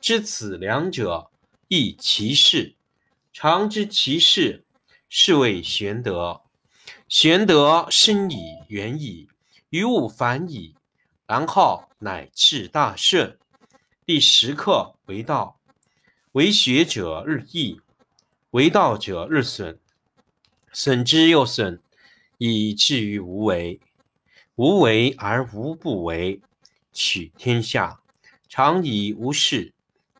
知此两者，亦其事。常知其事，是谓玄德。玄德深矣，远矣，于物反矣，然后乃至大顺。第十课为道，为学者日益，为道者日损，损之又损，以至于无为。无为而无不为，取天下常以无事。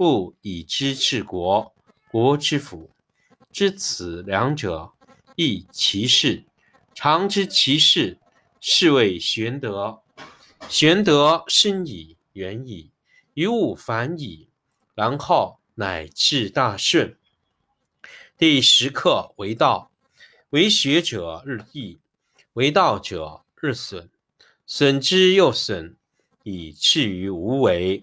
不以知治国，国之福。知此两者，亦其事。常知其事，是谓玄德。玄德深矣，远矣，于物反矣，然后乃至大顺。第十课为道，为学者日益，为道者日损，损之又损，以至于无为。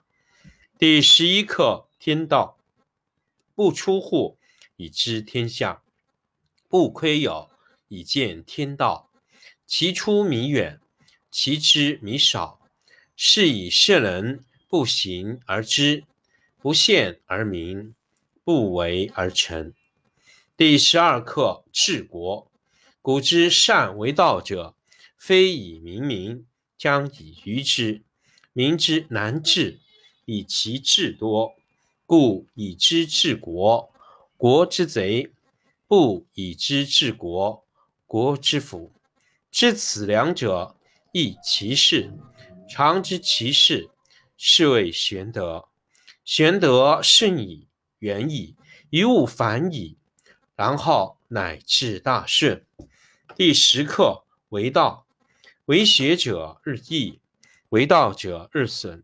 第十一课天道，不出户，以知天下；不窥有，以见天道。其出弥远，其知弥少。是以圣人不行而知，不见而明，不为而成。第十二课治国。古之善为道者，非以明民，将以愚之。民之难治。以其智多，故以知治国，国之贼；不以知治国，国之福。知此两者，亦其事。常知其事，是谓玄德。玄德深矣，远矣，于物反矣，然后乃至大顺。第十课为道，为学者日益，为道者日损。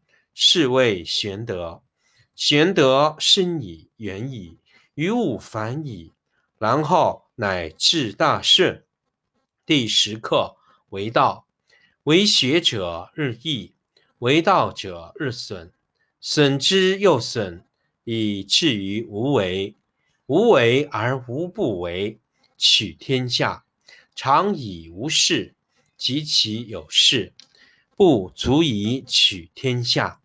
是谓玄德。玄德深矣，远矣，于物反矣，然后乃至大顺。第十课为道，为学者日益，为道者日损，损之又损，以至于无为。无为而无不为，取天下常以无事。及其有事，不足以取天下。